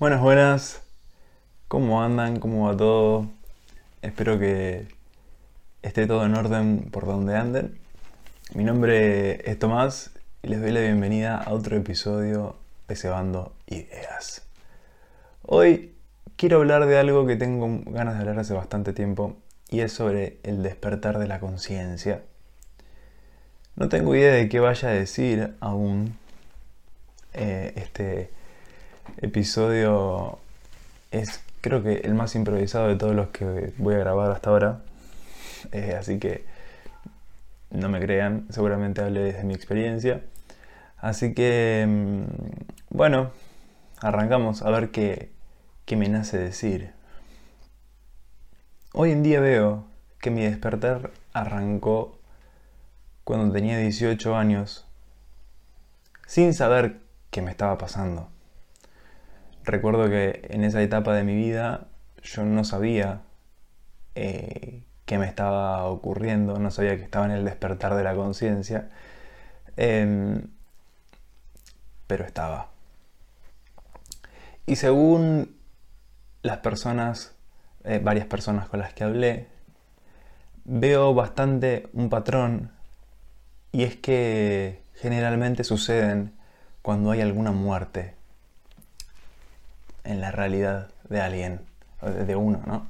Buenas, buenas. ¿Cómo andan? ¿Cómo va todo? Espero que esté todo en orden por donde anden. Mi nombre es Tomás y les doy la bienvenida a otro episodio de Cebando Ideas. Hoy quiero hablar de algo que tengo ganas de hablar hace bastante tiempo y es sobre el despertar de la conciencia. No tengo idea de qué vaya a decir aún eh, este episodio es creo que el más improvisado de todos los que voy a grabar hasta ahora. Eh, así que no me crean, seguramente hable desde mi experiencia. Así que, mm, bueno, arrancamos a ver qué, qué me nace decir. Hoy en día veo que mi despertar arrancó cuando tenía 18 años, sin saber qué me estaba pasando recuerdo que en esa etapa de mi vida yo no sabía eh, qué me estaba ocurriendo, no sabía que estaba en el despertar de la conciencia, em, pero estaba. Y según las personas, eh, varias personas con las que hablé, veo bastante un patrón y es que generalmente suceden cuando hay alguna muerte en la realidad de alguien, de uno, ¿no?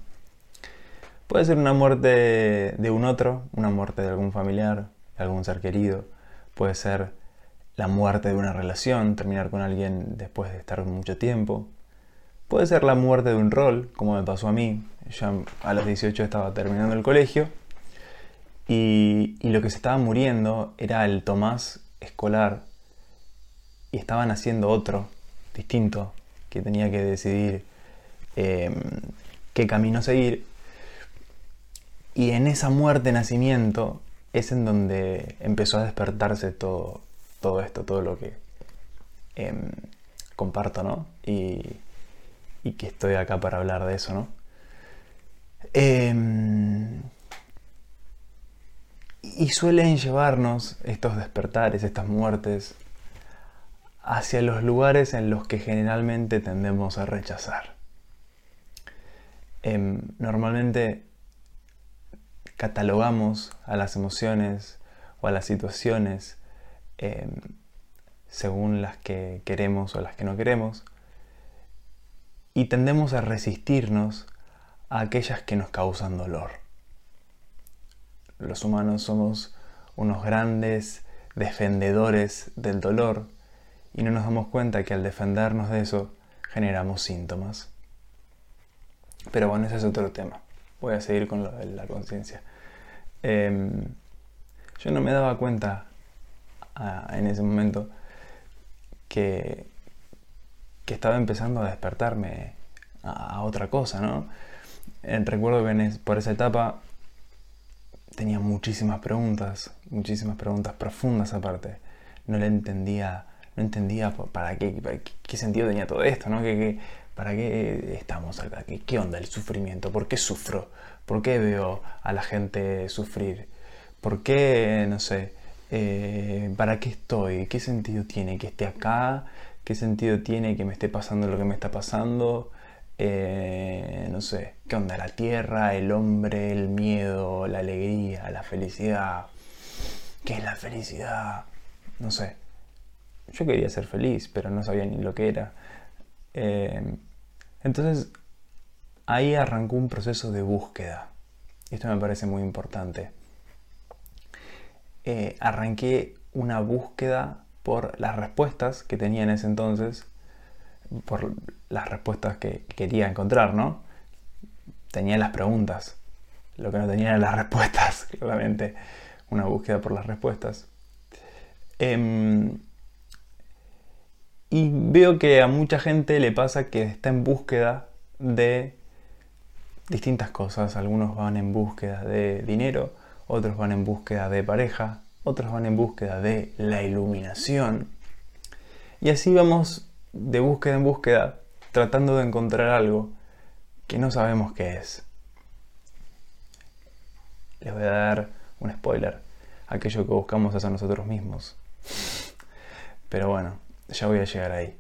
Puede ser una muerte de un otro, una muerte de algún familiar, de algún ser querido, puede ser la muerte de una relación, terminar con alguien después de estar mucho tiempo, puede ser la muerte de un rol, como me pasó a mí, ya a los 18 estaba terminando el colegio, y, y lo que se estaba muriendo era el Tomás escolar, y estaban haciendo otro, distinto, que tenía que decidir em, qué camino seguir. Y en esa muerte, nacimiento, es en donde empezó a despertarse todo, todo esto, todo lo que em, comparto, ¿no? Y, y, que estoy acá para hablar de eso, ¿no? Em, y suelen llevarnos estos despertares, estas muertes, hacia los lugares en los que generalmente tendemos a rechazar. Em, normalmente catalogamos a las emociones o a las situaciones em, según las que queremos o las que no queremos y tendemos a resistirnos a aquellas que nos causan dolor. Los humanos somos unos grandes defendedores del dolor y no nos damos cuenta que al defendernos de eso generamos síntomas. Pero bueno, ese es otro tema. Voy a seguir con lo de la conciencia. Em, yo no me daba cuenta ah, en ese momento que, que estaba empezando a despertarme a, otra cosa, ¿no? Eh, recuerdo que por esa etapa tenía muchísimas preguntas, muchísimas preguntas profundas aparte. No le entendía no entendía para qué, qué, sentido tenía todo esto, ¿no? para qué estamos acá? ¿Qué, onda el sufrimiento? ¿Por qué sufro? ¿Por qué veo a la gente sufrir? ¿Por qué, no sé, eh, para qué estoy? ¿Qué sentido tiene que esté acá? ¿Qué sentido tiene que me esté pasando lo que me está pasando? Eh, no sé, ¿qué onda? La tierra, el hombre, el miedo, la alegría, la felicidad. ¿Qué es la felicidad? No sé yo quería ser feliz, pero no sabía ni lo que era. Eh, entonces, ahí arrancó un proceso de búsqueda. Y esto me parece muy importante. Eh, arranqué una búsqueda por las respuestas que tenía en ese entonces, por las respuestas que quería encontrar, ¿no? Tenía las preguntas, lo que no tenía eran las respuestas, claramente, una búsqueda por las respuestas. Em, y veo que a mucha gente le pasa que está en búsqueda de distintas cosas. Algunos van en búsqueda de dinero, otros van en búsqueda de pareja, otros van en búsqueda de la iluminación. Y así vamos de búsqueda en búsqueda tratando de encontrar algo que no sabemos qué es. Les voy a dar un spoiler. Aquello que buscamos es a nosotros mismos. Pero bueno, ya voy a llegar ahí.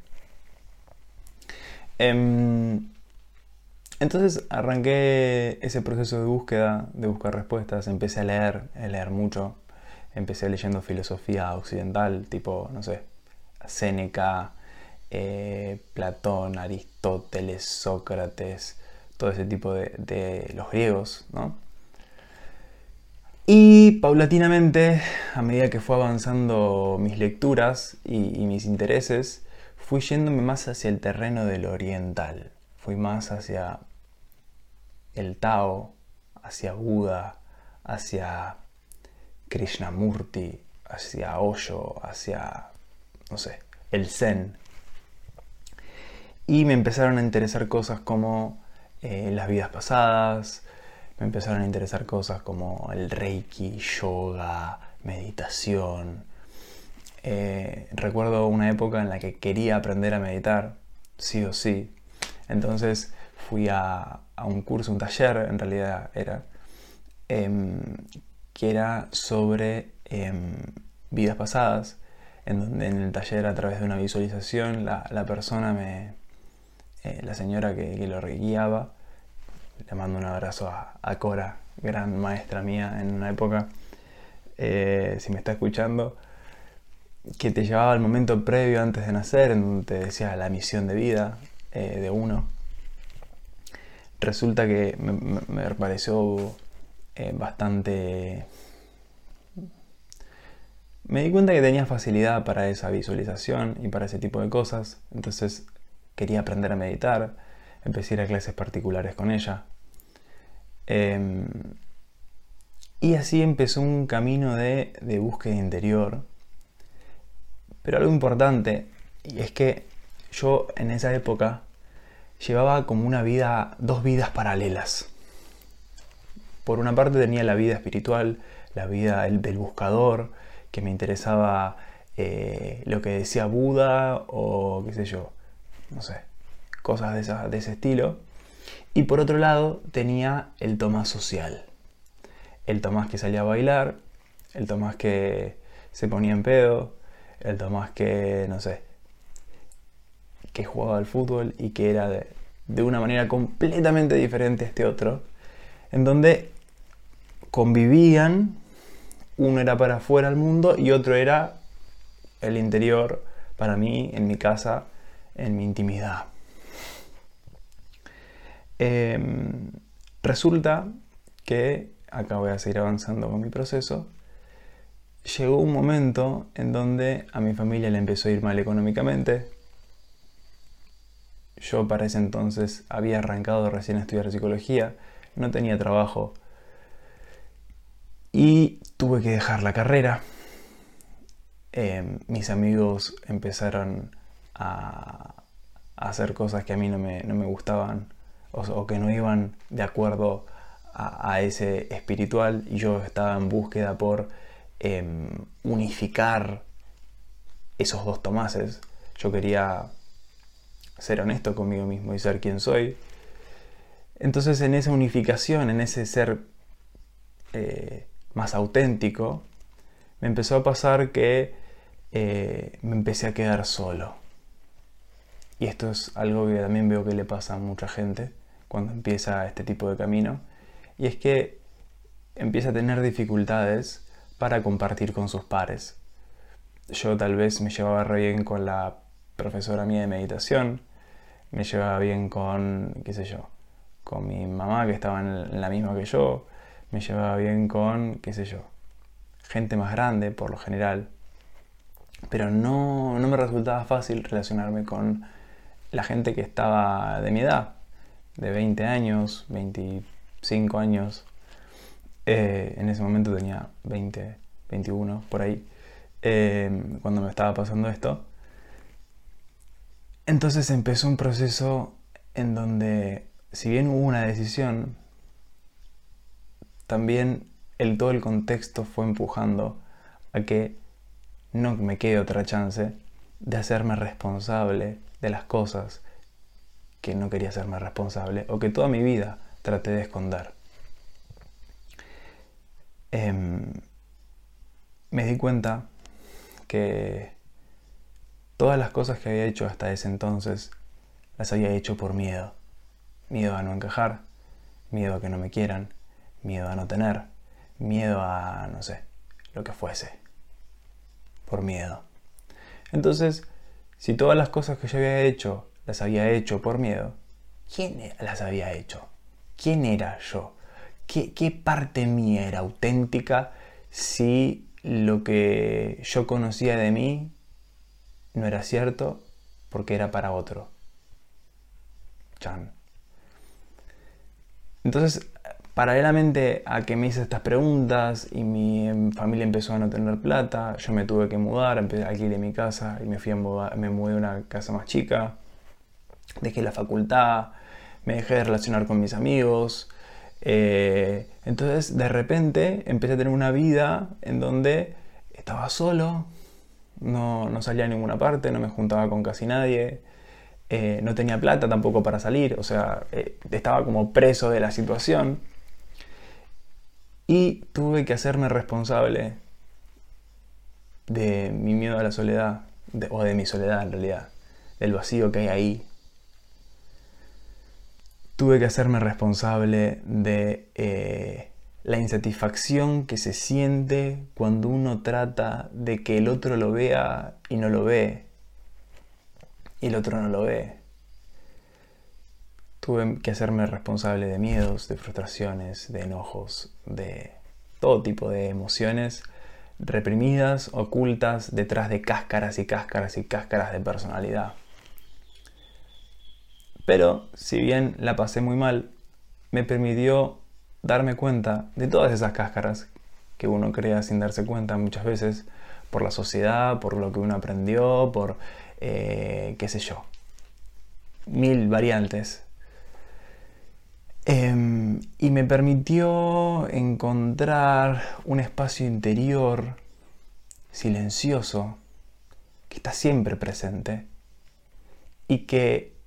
Em, entonces arranqué ese proceso de búsqueda, de buscar respuestas, empecé a leer, a leer mucho, empecé leyendo filosofía occidental, tipo, no sé, Séneca, eh, Platón, Aristóteles, Sócrates, todo ese tipo de, los griegos, ¿no? Y paulatinamente, a medida que fue avanzando mis lecturas y, mis intereses, fui yéndome más hacia el terreno del oriental, fui más hacia el Tao, hacia Buda, hacia Krishnamurti, hacia Osho, hacia, no sé, el Zen. Y me empezaron a interesar cosas como eh, las vidas pasadas, me empezaron a interesar cosas como el Reiki, yoga, meditación. Eh, recuerdo una época en la que quería aprender a meditar, sí o sí. Entonces fui a, un curso, un taller en realidad era, em, que era sobre em, vidas pasadas, en donde en el taller a través de una visualización la, persona me, eh, la señora que, lo guiaba, le mando un abrazo a, Cora, gran maestra mía en una época, eh, si me está escuchando, que te llevaba al momento previo antes de nacer, en donde te decía la misión de vida eh, de uno. Resulta que me pareció eh, bastante... Me di cuenta que tenía facilidad para esa visualización y para ese tipo de cosas, entonces quería aprender a meditar, empecé a ir a clases particulares con ella. Em, y así empezó un camino de, de búsqueda interior. Pero algo importante, y es que yo en esa época llevaba como una vida, dos vidas paralelas por una parte tenía la vida espiritual, la vida del buscador, que me interesaba eh, lo que decía Buda o qué sé yo, no sé, cosas de, ese estilo. Y por otro lado tenía el Tomás social, el Tomás que salía a bailar, el Tomás que se ponía en pedo, el Tomás que, no sé, que jugaba al fútbol y que era de, de una manera completamente diferente a este otro en donde convivían, uno era para afuera al mundo y otro era el interior para mí, en mi casa, en mi intimidad. Em, resulta que, acá voy a seguir avanzando con mi proceso, llegó un momento en donde a mi familia le empezó a ir mal económicamente. Yo para ese entonces había arrancado recién a estudiar psicología no tenía trabajo y tuve que dejar la carrera. Em, mis amigos empezaron a, hacer cosas que a mí no me, gustaban o, que no iban de acuerdo a, ese espiritual y yo estaba en búsqueda por em, unificar esos dos tomases. Yo quería ser honesto conmigo mismo y ser quien soy entonces en esa unificación, en ese ser eh, más auténtico, me empezó a pasar que eh, me empecé a quedar solo. Y esto es algo que también veo que le pasa a mucha gente cuando empieza este tipo de camino. Y es que empieza a tener dificultades para compartir con sus pares. Yo tal vez me llevaba bien con la profesora mía de meditación, me llevaba bien con, qué sé yo, con mi mamá que estaba en la misma que yo, me llevaba bien con, qué sé yo, gente más grande por lo general, pero no, me resultaba fácil relacionarme con la gente que estaba de mi edad, de 20 años, 25 años. Eh, en ese momento tenía 20, 21, por ahí, eh, cuando me estaba pasando esto. Entonces empezó un proceso en donde si bien hubo una decisión, también el, todo el contexto fue empujando a que no me quede otra chance de hacerme responsable de las cosas que no quería hacerme responsable o que toda mi vida traté de esconder. Em, me di cuenta que todas las cosas que había hecho hasta ese entonces las había hecho por miedo. Miedo a no encajar, miedo a que no me quieran, miedo a no tener, miedo a, no sé, lo que fuese. Por miedo. Entonces, si todas las cosas que yo había hecho las había hecho por miedo, ¿quién e-, las había hecho? ¿Quién era yo? ¿Qué, parte mía era auténtica si lo que yo conocía de mí no era cierto porque era para otro? Chan. Entonces, paralelamente a que me hice estas preguntas y mi em, familia empezó a no tener plata, yo me tuve que mudar, empecé a alquilar mi casa y me fui a mudar, me mudé a una casa más chica, dejé la facultad, me dejé de relacionar con mis amigos. Eh, entonces, de repente, empecé a tener una vida en donde estaba solo, no, no salía a ninguna parte, no me juntaba con casi nadie, eh, no tenía plata tampoco para salir, o sea, eh, estaba como preso de la situación. Y tuve que hacerme responsable de mi miedo a la soledad, o de mi soledad en realidad, del vacío que hay ahí. Tuve que hacerme responsable de eh, la insatisfacción que se siente cuando uno trata de que el otro lo vea y no lo ve y el otro no lo ve. Tuve que hacerme responsable de miedos, de frustraciones, de enojos, de todo tipo de emociones reprimidas, ocultas, detrás de cáscaras y cáscaras y cáscaras de personalidad. Pero, si bien la pasé muy mal, me permitió darme cuenta de todas esas cáscaras que uno crea sin darse cuenta muchas veces por la sociedad, por lo que uno aprendió, por eh, qué sé yo, mil variantes. Em, y me permitió encontrar un espacio interior silencioso que está siempre presente y que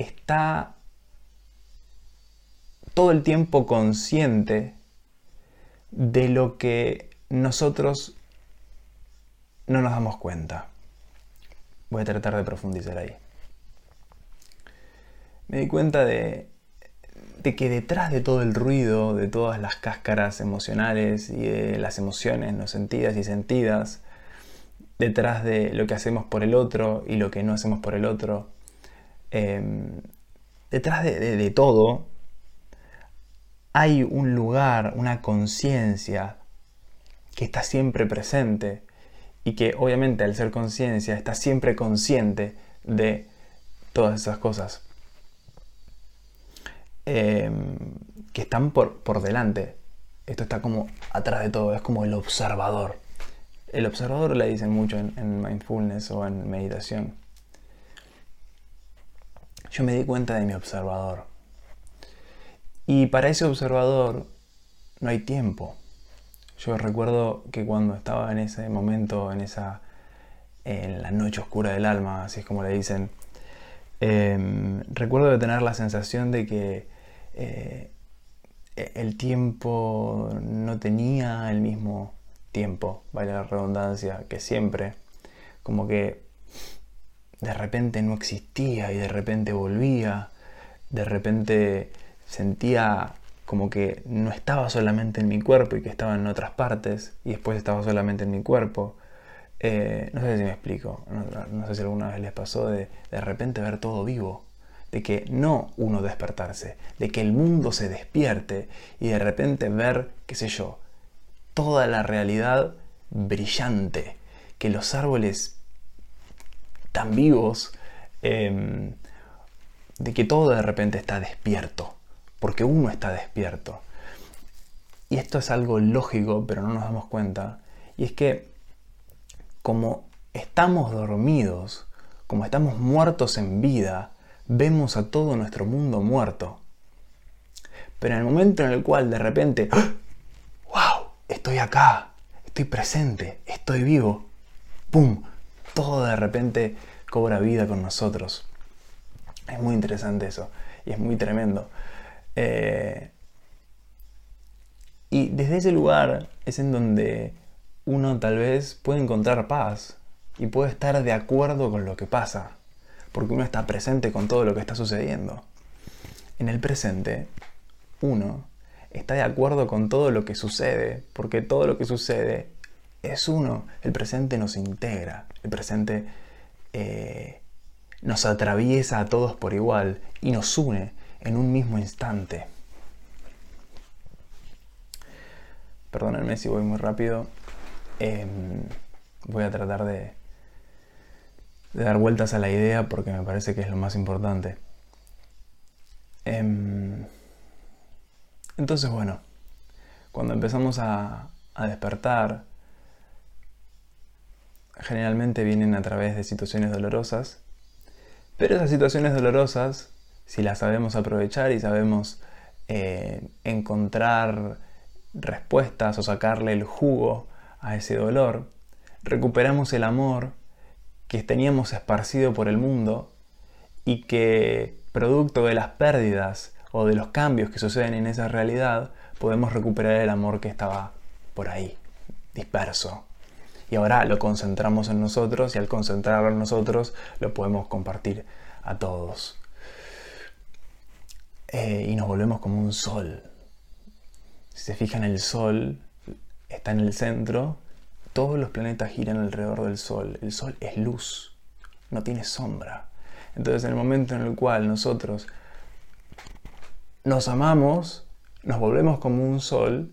está todo el tiempo consciente de lo que nosotros no nos damos cuenta. Voy a tratar de profundizar ahí. Me di cuenta de, que detrás de todo el ruido, de todas las cáscaras emocionales y de las emociones no sentidas y sentidas, detrás de lo que hacemos por el otro y lo que no hacemos por el otro, em, detrás de todo hay un lugar, una conciencia que está siempre presente y que obviamente al ser conciencia está siempre consciente de todas esas cosas em, que están por, por delante. Esto está como atrás de todo, es como el observador. El observador le dicen mucho en, en mindfulness o en meditación. Yo me di cuenta de mi observador. Y para ese observador no hay tiempo. Yo recuerdo que cuando estaba en ese momento, en esa en la noche oscura del alma, así es como le dicen, em, recuerdo de tener la sensación de que eh, el tiempo no tenía el mismo tiempo, vale la redundancia, que siempre, como que de repente no existía y de repente volvía, de repente sentía como que no estaba solamente en mi cuerpo y que estaba en otras partes y después estaba solamente en mi cuerpo. Eh, no sé si me explico, no, sé si alguna vez les pasó de de repente ver todo vivo, de que no uno despertarse, de que el mundo se despierte y de repente ver, qué sé yo, toda la realidad brillante, que los árboles tan vivos, em, de que todo de repente está despierto porque uno está despierto. Y esto es algo lógico, pero no nos damos cuenta. Y es que como estamos dormidos, como estamos muertos en vida, vemos a todo nuestro mundo muerto. Pero en el momento en el cual de repente, ¡wow! Estoy acá, estoy presente, estoy vivo, ¡pum! Todo de repente cobra vida con nosotros. Es muy interesante eso y es muy tremendo. Eh, y desde ese lugar es en donde uno tal vez puede encontrar paz y puede estar de acuerdo con lo que pasa. porque uno está presente con todo lo que está sucediendo. En el presente, uno está de acuerdo con todo lo que sucede, porque todo lo que sucede es uno. El presente nos integra, el presente eh, nos atraviesa a todos por igual y nos une en un mismo instante. Perdónenme si voy muy rápido. Em, voy a tratar de, dar vueltas a la idea porque me parece que es lo más importante. Em, entonces, bueno, cuando empezamos a, despertar, generalmente vienen a través de situaciones dolorosas, pero esas situaciones dolorosas, si las sabemos aprovechar y sabemos eh, encontrar respuestas o sacarle el jugo a ese dolor, recuperamos el amor que teníamos esparcido por el mundo y que, producto de las pérdidas o de los cambios que suceden en esa realidad, podemos recuperar el amor que estaba por ahí, disperso. Y ahora lo concentramos en nosotros y al concentrarlo en nosotros lo podemos compartir a todos. Eh, y nos volvemos como un sol. Si se fijan, el sol está en el centro todos los planetas giran alrededor del Sol. El Sol es luz, no tiene sombra. Entonces en el momento en el cual nosotros nos amamos, nos volvemos como un Sol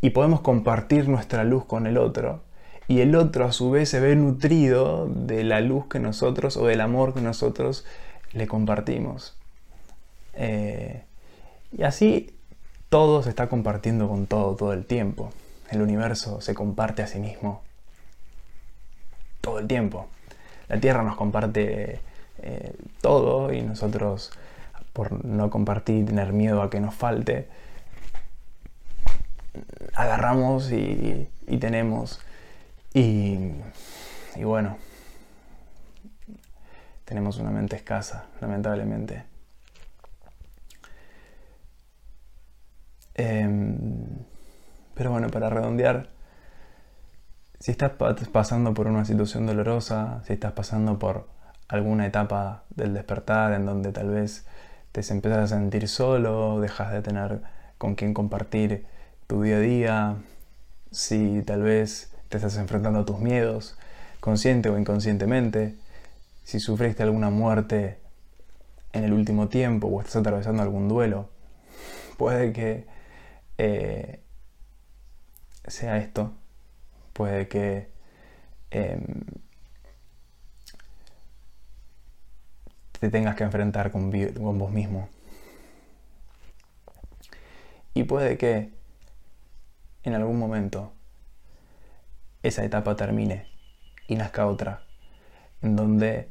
y podemos compartir nuestra luz con el otro. Y el otro a su vez se ve nutrido de la luz que nosotros o del amor que nosotros le compartimos. Eh, y así todo se está compartiendo con todo todo el tiempo el universo se comparte a sí mismo todo el tiempo. La Tierra nos comparte eh, todo y nosotros, por no compartir, tener miedo a que nos falte, agarramos y, tenemos. Y, bueno, tenemos una mente escasa, lamentablemente. Em, pero bueno, para redondear, si estás pasando por una situación dolorosa, si estás pasando por alguna etapa del despertar en donde tal vez te empiezas a sentir solo, dejas de tener con quién compartir tu día a día, si tal vez te estás enfrentando a tus miedos, consciente o inconscientemente, si sufriste alguna muerte en el último tiempo o estás atravesando algún duelo, puede que eh, sea esto. Puede que em, te tengas que enfrentar con, con vos mismo. Y puede que en algún momento esa etapa termine y nazca otra, en donde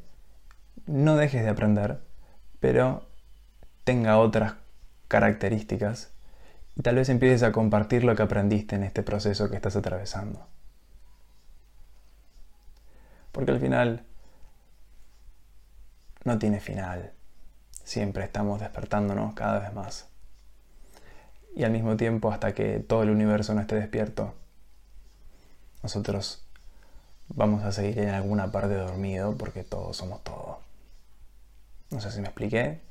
no dejes de aprender, pero tenga otras características y tal vez empieces a compartir lo que aprendiste en este proceso que estás atravesando. Porque al final no tiene final. Siempre estamos despertándonos cada vez más. Y al mismo tiempo, hasta que todo el universo no esté despierto, nosotros vamos a seguir en alguna parte dormido porque todos somos todo. No sé si me expliqué.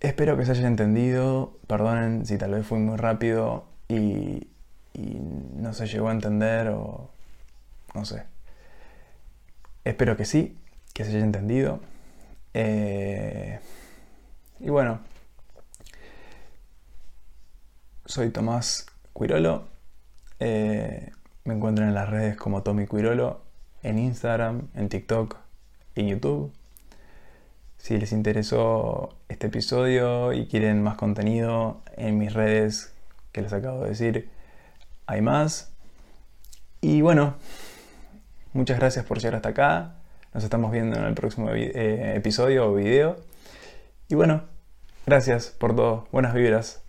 Espero que se haya entendido, perdonen si tal vez fui muy rápido y, no se llegó a entender o no sé. Espero que sí, que se haya entendido. Eh, y bueno, soy Tomás Cuirolo. Eh, me encuentran en las redes como Tommy Cuirolo, en Instagram, en TikTok, en YouTube. Si les interesó este episodio y quieren más contenido en mis redes que les acabo de decir, hay más. Y bueno, muchas gracias por llegar hasta acá. Nos estamos viendo en el próximo eh, episodio o video. Y bueno, gracias por todo. Buenas vibras.